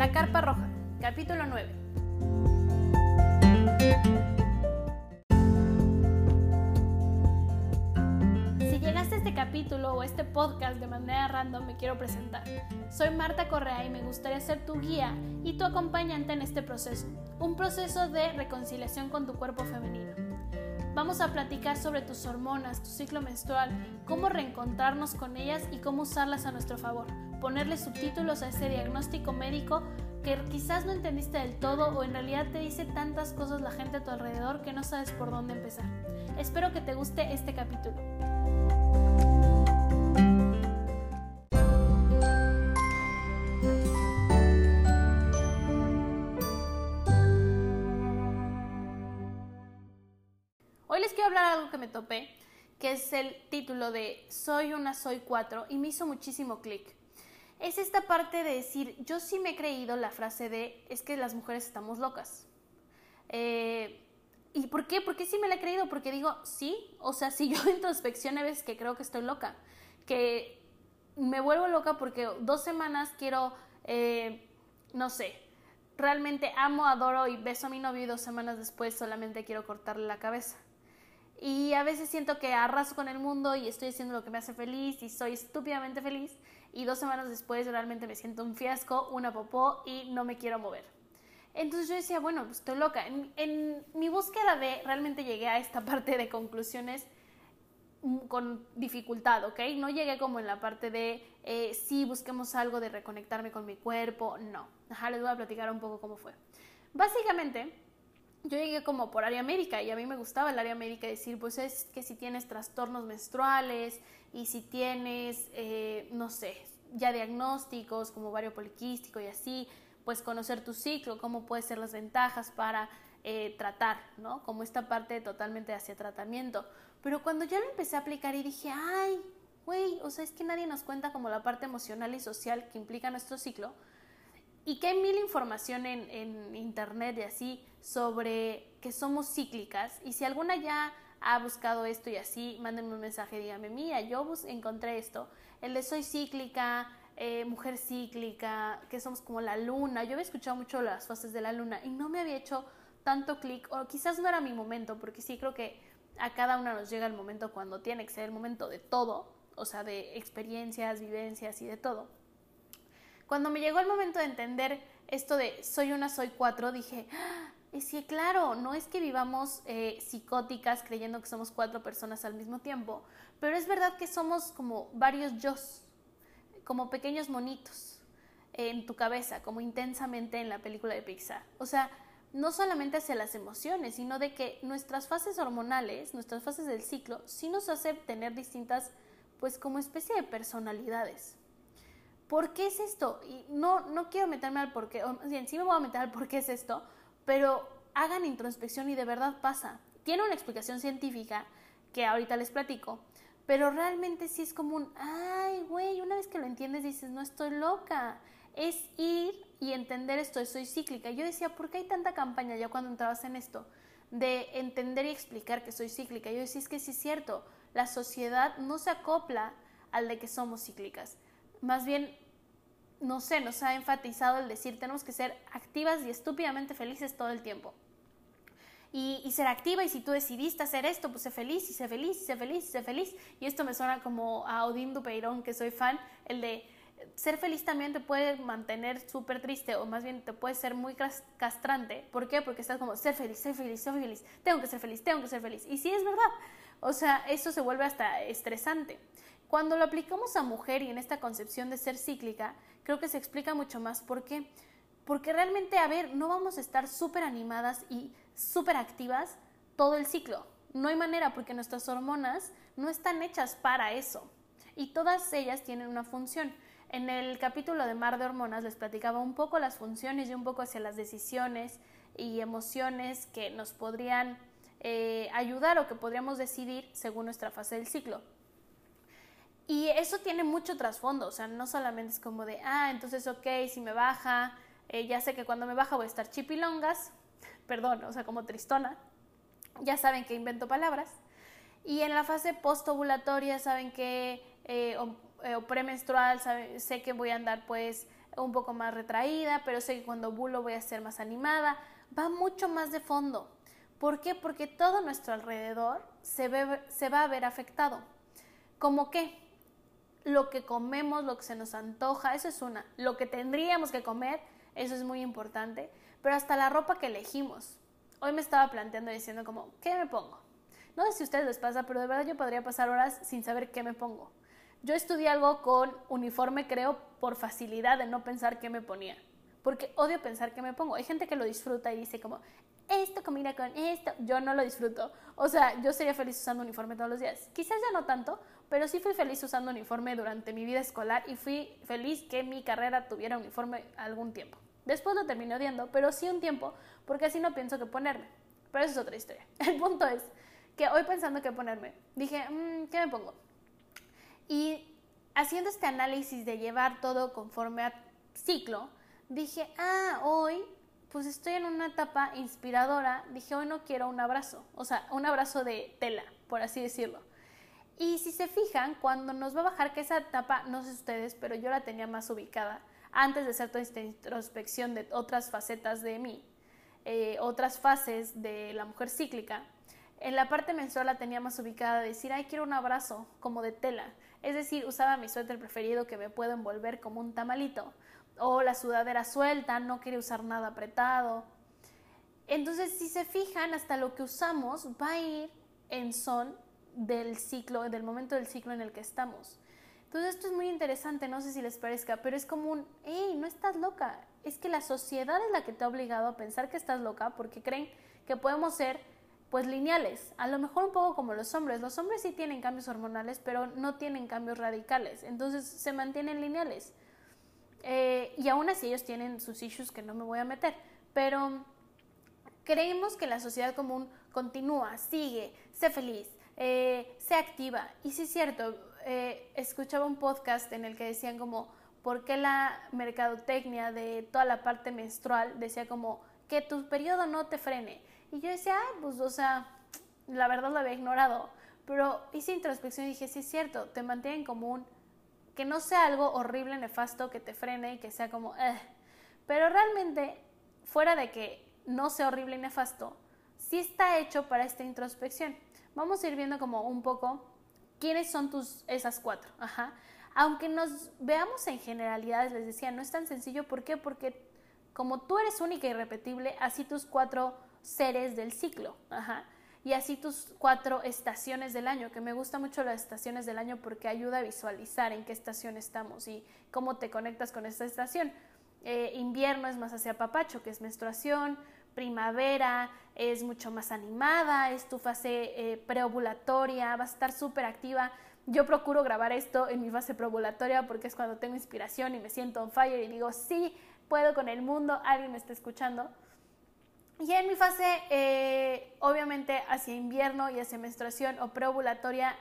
La Carpa Roja, capítulo 9. Si llegaste a este capítulo o este podcast de manera random, me quiero presentar. Soy Marta Correa y me gustaría ser tu guía y tu acompañante en este proceso, un proceso de reconciliación con tu cuerpo femenino. Vamos a platicar sobre tus hormonas, tu ciclo menstrual, cómo reencontrarnos con ellas y cómo usarlas a nuestro favor, ponerle subtítulos a ese diagnóstico médico que quizás no entendiste del todo o en realidad te dice tantas cosas la gente a tu alrededor que no sabes por dónde empezar. Espero que te guste este capítulo. Les quiero hablar algo que me topé, que es el título de Soy una, soy cuatro, y me hizo muchísimo clic. Es esta parte de decir, yo sí me he creído la frase de, es que las mujeres estamos locas. Eh, ¿Y por qué? ¿Por qué sí me la he creído? Porque digo, sí, o sea, si yo introspección a veces que creo que estoy loca, que me vuelvo loca porque dos semanas quiero, eh, no sé, realmente amo, adoro y beso a mi novio y dos semanas después solamente quiero cortarle la cabeza. Y a veces siento que arraso con el mundo y estoy haciendo lo que me hace feliz y soy estúpidamente feliz y dos semanas después realmente me siento un fiasco, una popó y no me quiero mover. Entonces yo decía, bueno, pues estoy loca. En, mi búsqueda de realmente llegué a esta parte de conclusiones mm, con dificultad, ¿ok? No llegué como en la parte de eh, sí, busquemos algo de reconectarme con mi cuerpo, no. Ajá, les voy a platicar un poco cómo fue. Básicamente, yo llegué como por área médica y a mí me gustaba el área médica decir, pues es que si tienes trastornos menstruales y si tienes, eh, no sé, ya diagnósticos como vario poliquístico y así, pues conocer tu ciclo, cómo pueden ser las ventajas para eh, tratar, ¿no? Como esta parte totalmente hacia tratamiento. Pero cuando yo lo empecé a aplicar y dije, ay, güey, o sea, es que nadie nos cuenta como la parte emocional y social que implica nuestro ciclo, y que hay mil información en, internet y así sobre que somos cíclicas. Y si alguna ya ha buscado esto y así, mándenme un mensaje, dígame, mira, yo encontré esto. El de soy cíclica, eh, mujer cíclica, que somos como la luna. Yo había escuchado mucho las fases de la luna y no me había hecho tanto clic, o quizás no era mi momento, porque sí creo que a cada una nos llega el momento cuando tiene que ser el momento de todo, o sea, de experiencias, vivencias y de todo cuando me llegó el momento de entender esto de soy una, soy cuatro, dije, ah, es que claro, no es que vivamos eh, psicóticas creyendo que somos cuatro personas al mismo tiempo, pero es verdad que somos como varios yo, como pequeños monitos en tu cabeza, como intensamente en la película de Pixar. O sea, no solamente hacia las emociones, sino de que nuestras fases hormonales, nuestras fases del ciclo, sí nos hace tener distintas, pues como especie de personalidades. ¿Por qué es esto? Y no, no quiero meterme al por qué, o bien, sí me voy a meter al por qué es esto, pero hagan introspección y de verdad pasa. Tiene una explicación científica que ahorita les platico, pero realmente sí es como un, ay, güey, una vez que lo entiendes dices, no estoy loca. Es ir y entender esto, soy cíclica. Yo decía, ¿por qué hay tanta campaña ya cuando entrabas en esto? De entender y explicar que soy cíclica. Yo decía, es que sí es cierto, la sociedad no se acopla al de que somos cíclicas más bien, no sé, nos ha enfatizado el decir tenemos que ser activas y estúpidamente felices todo el tiempo. Y, ser activa y si tú decidiste hacer esto, pues sé feliz y sé feliz y sé feliz y sé feliz. Y esto me suena como a Odín Dupeirón, que soy fan, el de ser feliz también te puede mantener súper triste o más bien te puede ser muy castrante. ¿Por qué? Porque estás como, ser feliz, ser feliz, ser feliz, tengo que ser feliz, tengo que ser feliz. Y sí es verdad. O sea, eso se vuelve hasta estresante. Cuando lo aplicamos a mujer y en esta concepción de ser cíclica, creo que se explica mucho más por qué. Porque realmente, a ver, no vamos a estar súper animadas y súper activas todo el ciclo. No hay manera porque nuestras hormonas no están hechas para eso. Y todas ellas tienen una función. En el capítulo de Mar de Hormonas les platicaba un poco las funciones y un poco hacia las decisiones y emociones que nos podrían eh, ayudar o que podríamos decidir según nuestra fase del ciclo. Y eso tiene mucho trasfondo, o sea, no solamente es como de, ah, entonces, ok, si me baja, eh, ya sé que cuando me baja voy a estar chipilongas, perdón, o sea, como tristona, ya saben que invento palabras. Y en la fase postovulatoria saben que, eh, o, eh, o, premenstrual, sé que voy a andar pues un poco más retraída, pero sé que cuando ovulo voy a ser más animada. Va mucho más de fondo. ¿Por qué? Porque todo nuestro alrededor se, ve, se va a ver afectado. ¿Como qué? Lo que comemos, lo que se nos antoja, eso es una. Lo que tendríamos que comer, eso es muy importante. Pero hasta la ropa que elegimos. Hoy me estaba planteando diciendo como, ¿qué me pongo? No sé si a ustedes les pasa, pero de verdad yo podría pasar horas sin saber qué me pongo. Yo estudié algo con uniforme, creo, por facilidad de no pensar qué me ponía. Porque odio pensar qué me pongo. Hay gente que lo disfruta y dice como, esto combina con esto. Yo no lo disfruto. O sea, yo sería feliz usando uniforme todos los días. Quizás ya no tanto, pero sí fui feliz usando uniforme durante mi vida escolar y fui feliz que mi carrera tuviera uniforme algún tiempo. Después lo terminé odiando, pero sí un tiempo, porque así no pienso qué ponerme. Pero eso es otra historia. El punto es que hoy pensando qué ponerme, dije, mm, ¿qué me pongo? Y haciendo este análisis de llevar todo conforme a ciclo, dije, ah, hoy pues estoy en una etapa inspiradora, dije, hoy no quiero un abrazo, o sea, un abrazo de tela, por así decirlo. Y si se fijan, cuando nos va a bajar, que esa etapa, no sé ustedes, pero yo la tenía más ubicada, antes de hacer toda esta introspección de otras facetas de mí, eh, otras fases de la mujer cíclica, en la parte menstrual la tenía más ubicada de decir, ay, quiero un abrazo, como de tela. Es decir, usaba mi suéter preferido que me puedo envolver como un tamalito. O la sudadera suelta, no quería usar nada apretado. Entonces, si se fijan, hasta lo que usamos va a ir en son del ciclo, del momento del ciclo en el que estamos. Entonces, esto es muy interesante, no sé si les parezca, pero es como un, hey, no estás loca. Es que la sociedad es la que te ha obligado a pensar que estás loca porque creen que podemos ser pues lineales, a lo mejor un poco como los hombres. Los hombres sí tienen cambios hormonales, pero no tienen cambios radicales, entonces se mantienen lineales. Eh, y aún así ellos tienen sus issues que no me voy a meter, pero creemos que la sociedad común continúa, sigue, sé feliz, eh, sé activa. Y sí es cierto, eh, escuchaba un podcast en el que decían como, ¿por qué la mercadotecnia de toda la parte menstrual decía como que tu periodo no te frene? Y yo decía, ay, pues, o sea, la verdad lo había ignorado. Pero hice introspección y dije, sí es cierto, te mantienen como un, que no sea algo horrible, nefasto, que te frene y que sea como, eh. Pero realmente, fuera de que no sea horrible y nefasto, sí está hecho para esta introspección. Vamos a ir viendo como un poco quiénes son tus, esas cuatro. Ajá. Aunque nos veamos en generalidades, les decía, no es tan sencillo. ¿Por qué? Porque como tú eres única y repetible, así tus cuatro seres del ciclo. Y así tus cuatro estaciones del año, que me gusta mucho las estaciones del año porque ayuda a visualizar en qué estación estamos y cómo te conectas con esta estación. Eh, invierno es más hacia papacho, que es menstruación. Primavera es mucho más animada, es tu fase eh, preovulatoria, va a estar súper activa. Yo procuro grabar esto en mi fase preovulatoria porque es cuando tengo inspiración y me siento on fire y digo, sí, puedo con el mundo, alguien me está escuchando. Y en mi fase, eh, obviamente, hacia invierno y hacia menstruación o preovulatoria,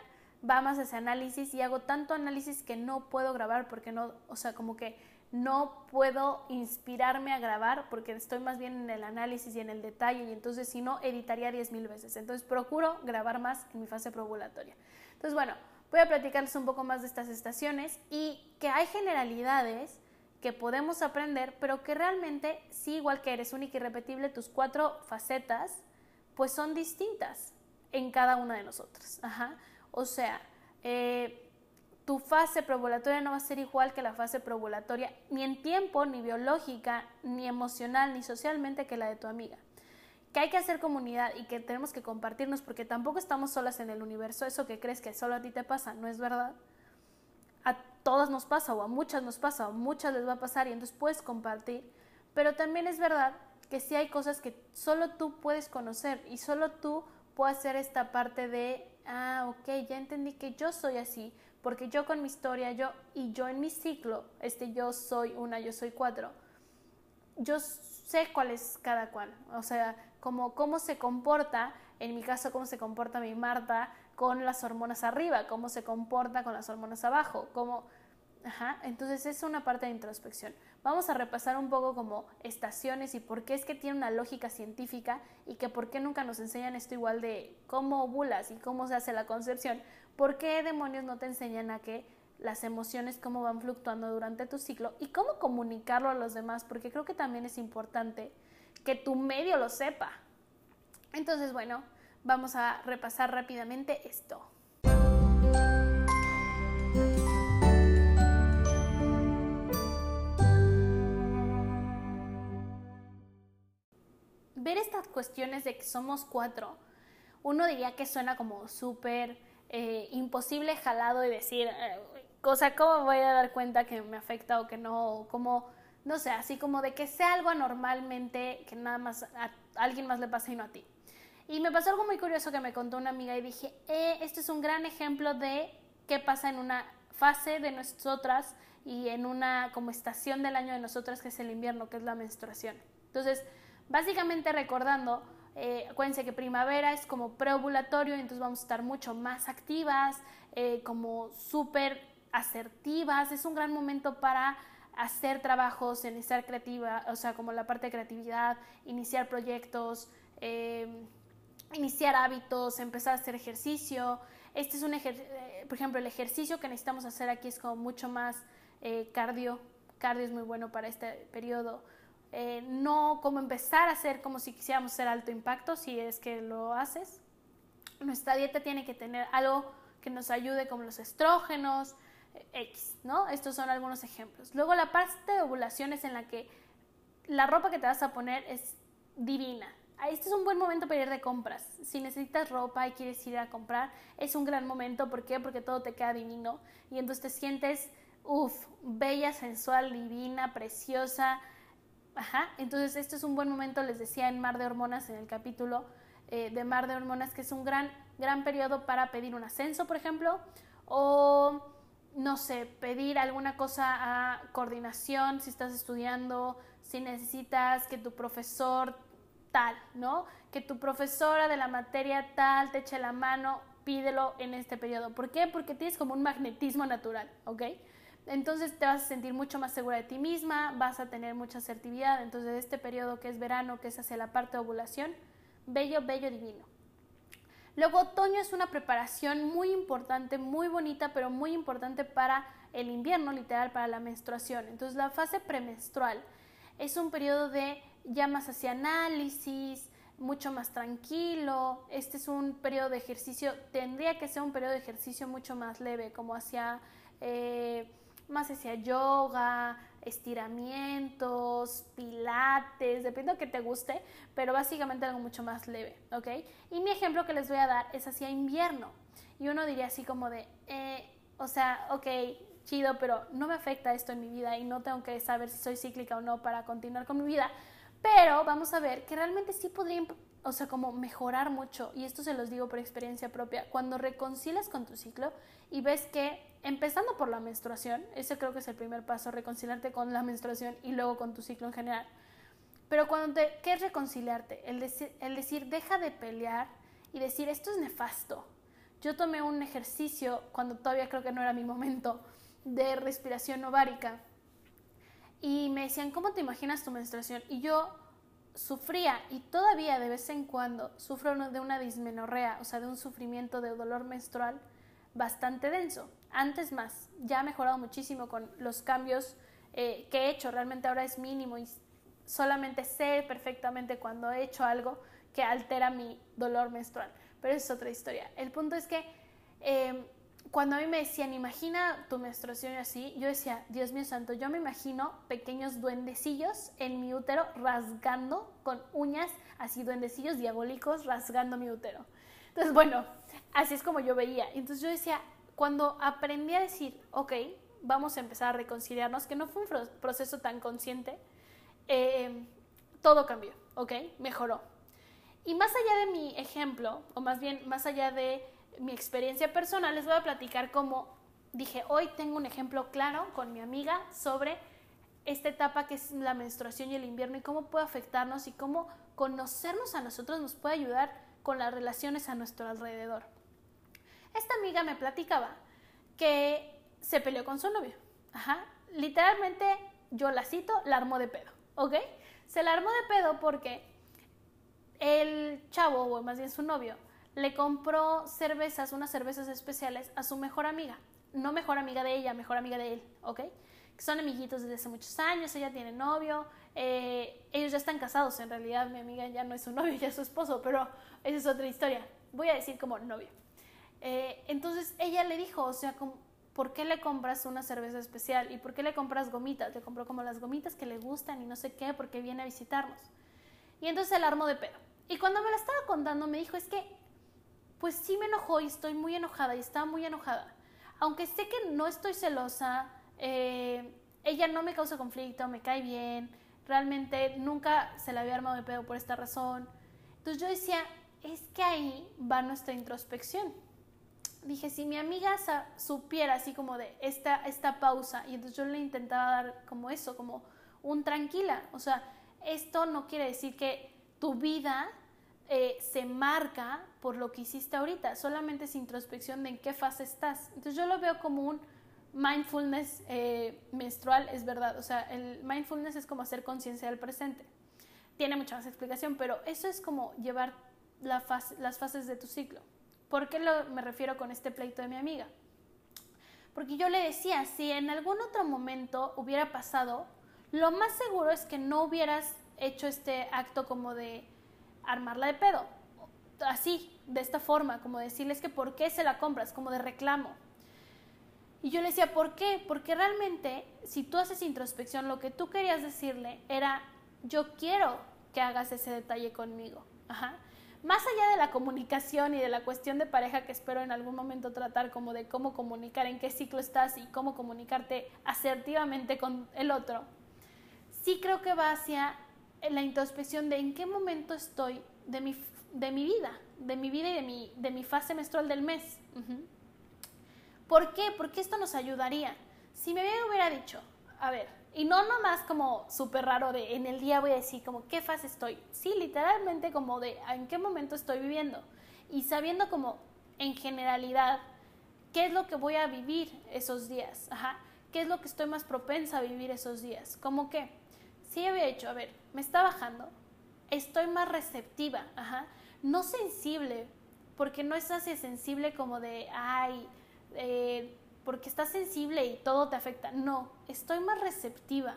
va más hacia análisis y hago tanto análisis que no puedo grabar porque no, o sea, como que no puedo inspirarme a grabar porque estoy más bien en el análisis y en el detalle y entonces si no, editaría 10.000 veces. Entonces procuro grabar más en mi fase preovulatoria. Entonces, bueno, voy a platicarles un poco más de estas estaciones y que hay generalidades que podemos aprender, pero que realmente, sí, igual que eres única y repetible, tus cuatro facetas, pues son distintas en cada una de nosotras. Ajá. O sea, eh, tu fase preovulatoria no va a ser igual que la fase preovulatoria, ni en tiempo, ni biológica, ni emocional, ni socialmente que la de tu amiga. Que hay que hacer comunidad y que tenemos que compartirnos porque tampoco estamos solas en el universo. Eso que crees que solo a ti te pasa, no es verdad a todas nos pasa o a muchas nos pasa o a muchas les va a pasar y entonces puedes compartir. Pero también es verdad que sí hay cosas que solo tú puedes conocer y solo tú puedes hacer esta parte de, ah, ok, ya entendí que yo soy así, porque yo con mi historia, yo y yo en mi ciclo, este yo soy una, yo soy cuatro, yo sé cuál es cada cual, o sea, como cómo se comporta, en mi caso, cómo se comporta mi Marta, con las hormonas arriba, cómo se comporta con las hormonas abajo, cómo... Ajá, entonces es una parte de introspección. Vamos a repasar un poco como estaciones y por qué es que tiene una lógica científica y que por qué nunca nos enseñan esto igual de cómo ovulas y cómo se hace la concepción. ¿Por qué demonios no te enseñan a que las emociones, cómo van fluctuando durante tu ciclo y cómo comunicarlo a los demás, porque creo que también es importante que tu medio lo sepa. Entonces, bueno, vamos a repasar rápidamente esto. Ver estas cuestiones de que somos cuatro, uno diría que suena como súper eh, imposible jalado y decir, eh, cosa, ¿cómo voy a dar cuenta que me afecta o que no? como, no sé, así como de que sea algo anormalmente que nada más a alguien más le pasa y no a ti. Y me pasó algo muy curioso que me contó una amiga y dije, eh, este es un gran ejemplo de qué pasa en una fase de nosotras y en una como estación del año de nosotras que es el invierno, que es la menstruación. Entonces, básicamente recordando, eh, acuérdense que primavera es como preovulatorio, entonces vamos a estar mucho más activas, eh, como súper asertivas. Es un gran momento para hacer trabajos, iniciar creativa, o sea, como la parte de creatividad, iniciar proyectos, eh, iniciar hábitos, empezar a hacer ejercicio. Este es un ejercicio, eh, por ejemplo, el ejercicio que necesitamos hacer aquí es como mucho más eh, cardio. Cardio es muy bueno para este periodo. No como empezar a hacer como si quisiéramos hacer alto impacto, si es que lo haces. Nuestra dieta tiene que tener algo que nos ayude como los estrógenos, X, ¿no? Estos son algunos ejemplos. Luego la parte de ovulación es en la que la ropa que te vas a poner es divina. Este es un buen momento para ir de compras. Si necesitas ropa y quieres ir a comprar, es un gran momento. ¿Por qué? Porque todo te queda divino. Y entonces te sientes, uff, bella, sensual, divina, preciosa. Ajá. Entonces este es un buen momento, les decía en Mar de Hormonas, en el capítulo eh, de Mar de Hormonas, que es un gran, gran periodo para pedir un ascenso, por ejemplo, o no sé, pedir alguna cosa a coordinación si estás estudiando, si necesitas que tu profesor tal, ¿no? Que tu profesora de la materia tal te eche la mano, pídelo en este periodo. ¿Por qué? Porque tienes como un magnetismo natural, ¿ok? Entonces te vas a sentir mucho más segura de ti misma, vas a tener mucha asertividad. Entonces este periodo que es verano, que es hacia la parte de ovulación, bello, bello, divino. Luego, otoño es una preparación muy importante, muy bonita, pero muy importante para el invierno, literal, para la menstruación. Entonces, la fase premenstrual es un periodo de llamas hacia análisis, mucho más tranquilo. Este es un periodo de ejercicio, tendría que ser un periodo de ejercicio mucho más leve, como hacia, eh, más hacia yoga, estiramientos, pilates, depende de que te guste, pero básicamente algo mucho más leve, ¿ok? Y mi ejemplo que les voy a dar es hacia invierno. Y uno diría así como de, eh, o sea, ok, chido, pero no me afecta esto en mi vida y no tengo que saber si soy cíclica o no para continuar con mi vida. Pero vamos a ver que realmente sí podría, o sea, como mejorar mucho, y esto se los digo por experiencia propia, cuando reconcilias con tu ciclo y ves que empezando por la menstruación, ese creo que es el primer paso, reconciliarte con la menstruación y luego con tu ciclo en general. Pero cuando te, ¿qué es reconciliarte? El decir, el decir, deja de pelear y decir, esto es nefasto. Yo tomé un ejercicio cuando todavía creo que no era mi momento de respiración ovárica y me decían, ¿cómo te imaginas tu menstruación? Y yo sufría y todavía de vez en cuando sufro de una dismenorrea, o sea, de un sufrimiento de dolor menstrual bastante denso. Antes más, ya ha mejorado muchísimo con los cambios eh, que he hecho. Realmente ahora es mínimo y solamente sé perfectamente cuando he hecho algo que altera mi dolor menstrual. Pero es otra historia. El punto es que em, cuando a mí me decían, imagina tu menstruación así, yo decía, Dios mío santo, yo me imagino pequeños duendecillos en mi útero rasgando con uñas, así duendecillos diabólicos rasgando mi útero. Entonces, bueno, así es como yo veía. Entonces yo decía, cuando aprendí a decir, ok, vamos a empezar a reconciliarnos, que no fue un proceso tan consciente, eh, todo cambió, ok, mejoró. Y más allá de mi ejemplo, o más bien más allá de mi experiencia personal, les voy a platicar cómo dije, hoy tengo un ejemplo claro con mi amiga sobre esta etapa que es la menstruación y el invierno y cómo puede afectarnos y cómo conocernos a nosotros nos puede ayudar con las relaciones a nuestro alrededor. Esta amiga me platicaba que se peleó con su novio. Literalmente, yo la cito, la armó de pedo. ¿Ok? Se la armó de pedo porque el chavo, o más bien su novio, le compró cervezas, unas cervezas especiales a su mejor amiga. no mejor amiga de ella, mejor amiga de él, ¿ok? Son amiguitos desde hace muchos años, ella tiene novio, eh, ellos ya están casados, en realidad mi amiga ya no es su novio, ya es su esposo, pero esa es otra historia. Voy a decir como novio. Eh, entonces ella le dijo, o sea, ¿por qué le compras una cerveza especial? ¿Y por qué le compras gomitas? Le compró como las gomitas que le gustan y no sé qué, porque viene a visitarnos. Y entonces el armó de pedo. Y cuando me la estaba contando me dijo, es que, pues sí me enojó y estoy muy enojada y estaba muy enojada. Aunque sé que no estoy celosa, eh, ella no me causa conflicto, me cae bien, realmente nunca se la había armado de pedo por esta razón. Entonces yo decía, es que ahí va nuestra introspección. Dije, si mi amiga supiera así como de esta, esta pausa, y entonces yo le intentaba dar como eso, como un tranquila, o sea, esto no quiere decir que tu vida eh, se marca por lo que hiciste ahorita, solamente es introspección de en qué fase estás. Entonces yo lo veo como un mindfulness eh, menstrual, es verdad, o sea, el mindfulness es como hacer conciencia del presente. Tiene mucha más explicación, pero eso es como llevar las fases de tu ciclo. ¿Por qué lo, me refiero con este pleito de mi amiga? Porque yo le decía, si en algún otro momento hubiera pasado, lo más seguro es que no hubieras hecho este acto como de armarla de pedo. Así, de esta forma, como decirles que por qué se la compras, como de reclamo. Y yo le decía, ¿por qué? Porque realmente, si tú haces introspección, lo que tú querías decirle era, yo quiero que hagas ese detalle conmigo. Ajá más allá de la comunicación y de la cuestión de pareja que espero en algún momento tratar como de cómo comunicar, en qué ciclo estás y cómo comunicarte asertivamente con el otro, sí creo que va hacia la introspección de en qué momento estoy de mi, de mi vida, de mi vida y de mi, de mi fase menstrual del mes. ¿Por qué? Porque esto nos ayudaría. Si me hubiera dicho, a ver, y no nomás como súper raro de en el día voy a decir como qué fase estoy. Sí, literalmente como de en qué momento estoy viviendo. Y sabiendo como en generalidad qué es lo que voy a vivir esos días. Ajá. ¿Qué es lo que estoy más propensa a vivir esos días? Como que, sí había dicho, a ver, me está bajando, estoy más receptiva, ajá. No sensible, porque no es así sensible como de, ay, eh, porque estás sensible y todo te afecta. No, estoy más receptiva.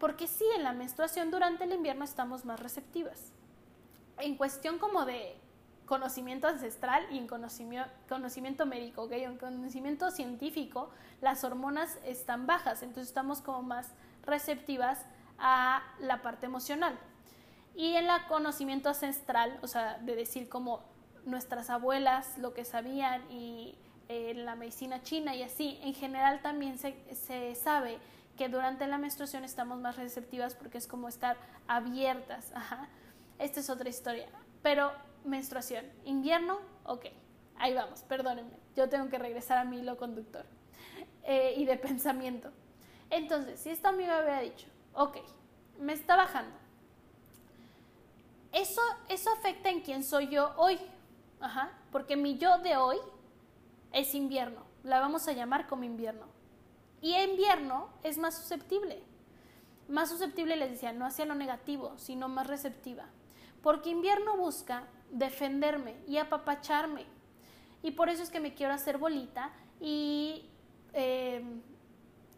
Porque sí, en la menstruación durante el invierno estamos más receptivas. En cuestión como de conocimiento ancestral y en conocimiento, conocimiento médico, ¿ok? En conocimiento científico, las hormonas están bajas, entonces estamos como más receptivas a la parte emocional. Y en el conocimiento ancestral, o sea, de decir como nuestras abuelas lo que sabían y en la medicina china y así, en general también se, se, sabe que durante la menstruación estamos más receptivas porque es como estar abiertas. Esta es otra historia. Pero menstruación, invierno, ok, ahí vamos, perdónenme, yo tengo que regresar a mi hilo conductor eh, y de pensamiento. Entonces, si esta amiga había dicho, ok, me está bajando, eso, eso afecta en quién soy yo hoy, Ajá, porque mi yo de hoy es invierno. La vamos a llamar como invierno. Y invierno es más susceptible. Más susceptible, les decía, no hacia lo negativo, sino más receptiva. Porque invierno busca defenderme y apapacharme. Y por eso es que me quiero hacer bolita y em,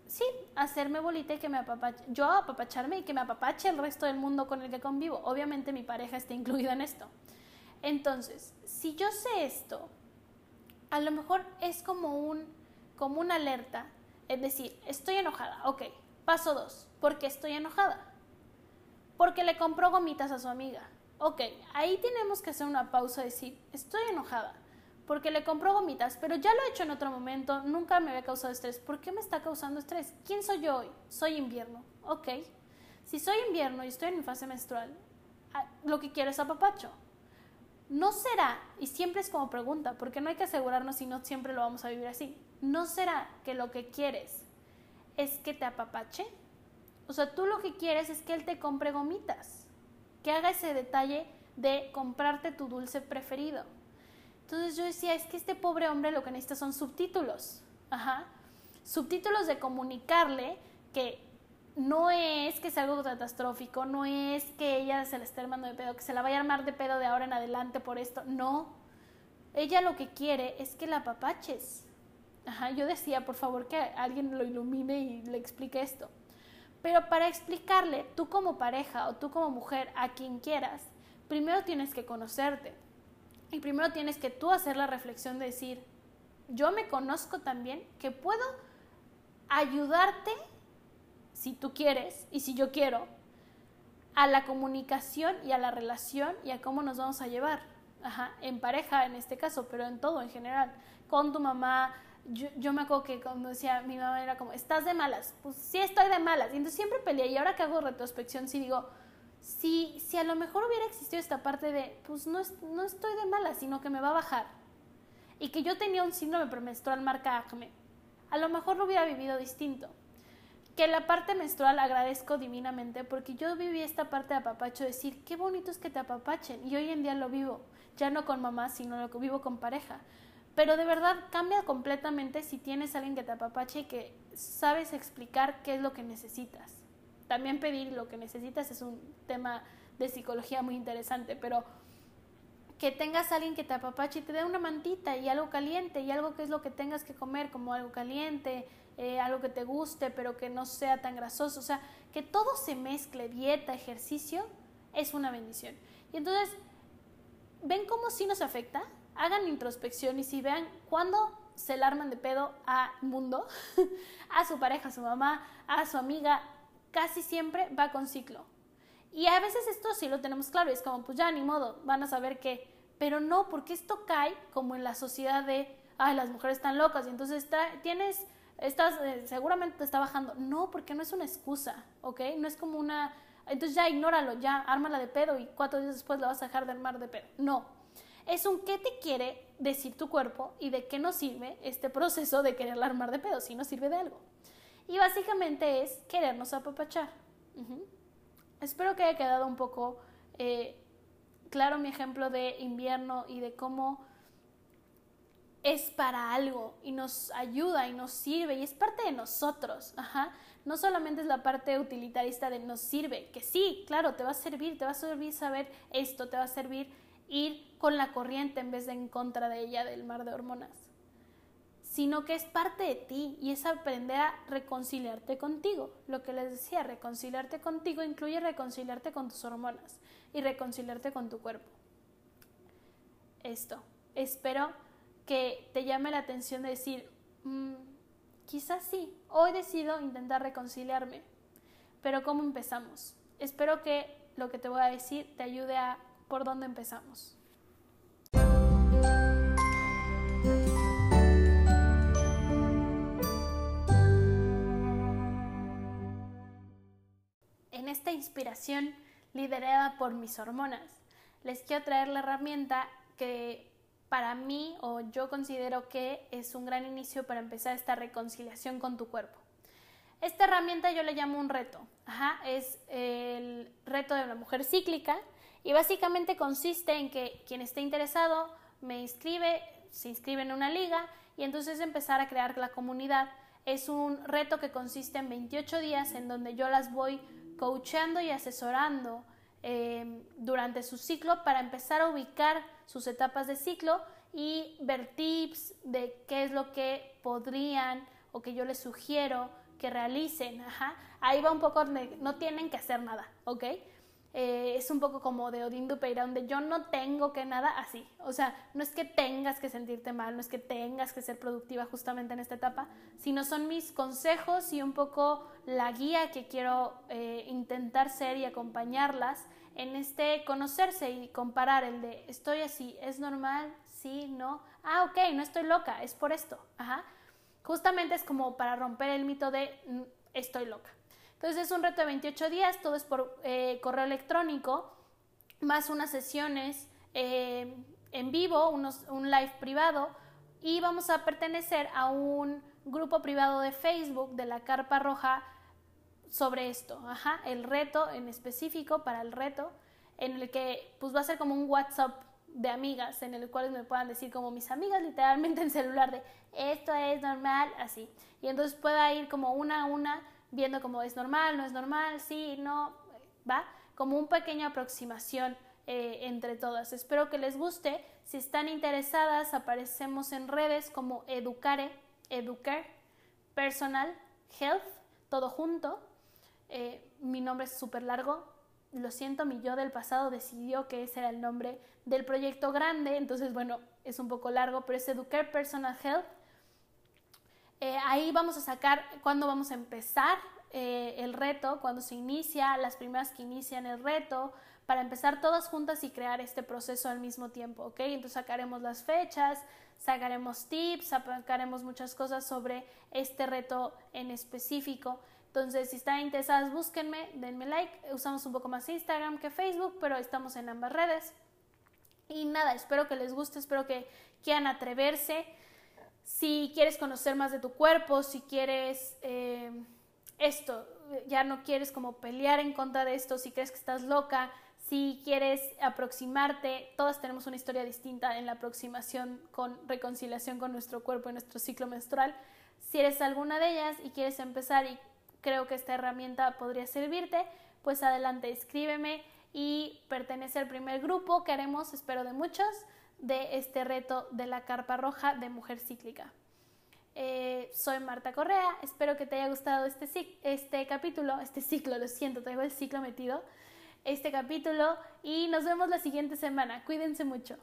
sí, hacerme bolita y que me apapache, yo apapacharme y que me apapache el resto del mundo con el que convivo. Obviamente mi pareja está incluida en esto. Entonces, si yo sé esto, a lo mejor es como un como una alerta, es decir, estoy enojada, ok, paso dos, ¿por qué estoy enojada? Porque le compró gomitas a su amiga. Ok, ahí tenemos que hacer una pausa y decir, estoy enojada, porque le compró gomitas, pero ya lo he hecho en otro momento, nunca me había causado estrés. ¿Por qué me está causando estrés? ¿Quién soy yo hoy? Soy invierno. Ok, si soy invierno y estoy en mi fase menstrual, ah, lo que quiero es apapacho. ¿No será, y siempre es como pregunta, porque no hay que asegurarnos si no siempre lo vamos a vivir así, ¿no será que lo que quieres es que te apapache? O sea, tú lo que quieres es que él te compre gomitas, que haga ese detalle de comprarte tu dulce preferido. Entonces yo decía, es que este pobre hombre lo que necesita son subtítulos, ajá, subtítulos de comunicarle que no es que sea algo catastrófico, no es que ella se la esté armando de pedo, que se la vaya a armar de pedo de ahora en adelante por esto, no. Ella lo que quiere es que la papaches. Ajá, yo decía, por favor, que alguien lo ilumine y le explique esto. Pero para explicarle, tú como pareja o tú como mujer, a quien quieras, primero tienes que conocerte. Y primero tienes que tú hacer la reflexión de decir, yo me conozco también, que puedo ayudarte, si tú quieres y si yo quiero, a la comunicación y a la relación y a cómo nos vamos a llevar. Ajá, en pareja en este caso, pero en todo en general. Con tu mamá, yo, me acuerdo que cuando decía mi mamá era como, ¿estás de malas? Pues sí estoy de malas. Y entonces siempre peleé y ahora que hago retrospección sí digo, si, si a lo mejor hubiera existido esta parte de, pues no, no estoy de malas, sino que me va a bajar. Y que yo tenía un síndrome premenstrual marca acme, a lo mejor lo hubiera vivido distinto que la parte menstrual agradezco divinamente porque yo viví esta parte de apapacho, decir, qué bonito es que te apapachen y hoy en día lo vivo, ya no con mamá, sino lo que vivo con pareja. Pero de verdad cambia completamente si tienes a alguien que te apapache y que sabes explicar qué es lo que necesitas. También pedir lo que necesitas es un tema de psicología muy interesante, pero que tengas alguien que te apapache y te dé una mantita y algo caliente y algo que es lo que tengas que comer, como algo caliente, eh, algo que te guste, pero que no sea tan grasoso. O sea, que todo se mezcle, dieta, ejercicio, es una bendición. Y entonces, ¿ven cómo sí nos afecta? Hagan introspección y si vean cuándo se alarman de pedo a mundo, a su pareja, a su mamá, a su amiga, casi siempre va con ciclo. Y a veces esto sí lo tenemos claro, es como, pues ya ni modo, van a saber que, pero no, porque esto cae como en la sociedad de, ay, las mujeres están locas, y entonces tienes estás, eh, seguramente te está bajando. No, porque no es una excusa, ¿ok? No es como una, entonces ya ignóralo, ya ármala de pedo y cuatro días después la vas a dejar de armar de pedo. No, es un qué te quiere decir tu cuerpo y de qué nos sirve este proceso de quererla armar de pedo, si no sirve de algo. Y básicamente es querernos apapachar. Espero que haya quedado un poco eh, claro mi ejemplo de invierno y de cómo es para algo y nos ayuda y nos sirve y es parte de nosotros. Ajá. No solamente es la parte utilitarista de nos sirve, que sí, claro, te va a servir, te va a servir saber esto, te va a servir ir con la corriente en vez de en contra de ella del mar de hormonas, sino que es parte de ti y es aprender a reconciliarte contigo. Lo que les decía, reconciliarte contigo incluye reconciliarte con tus hormonas y reconciliarte con tu cuerpo. Esto. Espero que te llame la atención de decir, mm, quizás sí, hoy decido intentar reconciliarme, pero ¿cómo empezamos? Espero que lo que te voy a decir te ayude a por dónde empezamos. En esta inspiración liderada por mis hormonas, les quiero traer la herramienta que para mí o yo considero que es un gran inicio para empezar esta reconciliación con tu cuerpo. Esta herramienta yo le llamo un reto. es el reto de la mujer cíclica y básicamente consiste en que quien esté interesado me inscribe, se inscribe en una liga y entonces empezar a crear la comunidad. Es un reto que consiste en 28 días en donde yo las voy coachando y asesorando eh, durante su ciclo para empezar a ubicar sus etapas de ciclo y ver tips de qué es lo que podrían o que yo les sugiero que realicen. Ahí va un poco, no tienen que hacer nada, ¿ok? Eh, es un poco como de Odín Dupeira, donde yo no tengo que nada así. O sea, no es que tengas que sentirte mal, no es que tengas que ser productiva justamente en esta etapa, sino son mis consejos y un poco la guía que quiero eh, intentar ser y acompañarlas en este conocerse y comparar el de estoy así, es normal, sí, no, ah, ok, no estoy loca, es por esto, ajá. Justamente es como para romper el mito de mm, estoy loca. Entonces es un reto de 28 días, todo es por eh, correo electrónico, más unas sesiones eh, en vivo, unos, un live privado y vamos a pertenecer a un grupo privado de Facebook de la Carpa Roja sobre esto, ajá, el reto en específico para el reto, en el que pues va a ser como un WhatsApp de amigas, en el cual me puedan decir como mis amigas literalmente en celular de esto es normal, así. Y entonces pueda ir como una a una viendo como es normal, no es normal, sí, no, va, como un pequeña aproximación eh, entre todas. Espero que les guste. Si están interesadas, aparecemos en redes como Educare Educare Personal Health, todo junto. Eh, mi nombre es súper largo. Lo siento, mi yo del pasado decidió que ese era el nombre del proyecto grande, entonces bueno, es un poco largo, pero es Educare Personal Health. Eh, ahí vamos a sacar cuándo vamos a empezar eh, el reto, cuando se inicia, las primeras que inician el reto, para empezar todas juntas y crear este proceso al mismo tiempo, ¿ok? Entonces sacaremos las fechas, sacaremos tips, sacaremos muchas cosas sobre este reto en específico. Entonces, si están interesadas, búsquenme, denme like. Usamos un poco más Instagram que Facebook, pero estamos en ambas redes. Y nada, espero que les guste, espero que quieran atreverse. Si quieres conocer más de tu cuerpo, si quieres eh, esto, ya no quieres como pelear en contra de esto, si crees que estás loca, si quieres aproximarte, todas tenemos una historia distinta en la aproximación con reconciliación con nuestro cuerpo y nuestro ciclo menstrual. Si eres alguna de ellas y quieres empezar y creo que esta herramienta podría servirte, pues adelante, escríbeme y pertenece al primer grupo que haremos, espero de muchos, de este reto de la carpa roja de mujer cíclica. Eh, soy Marta Correa, espero que te haya gustado este, este capítulo, este ciclo, lo siento, traigo el ciclo metido este capítulo y nos vemos la siguiente semana. Cuídense mucho.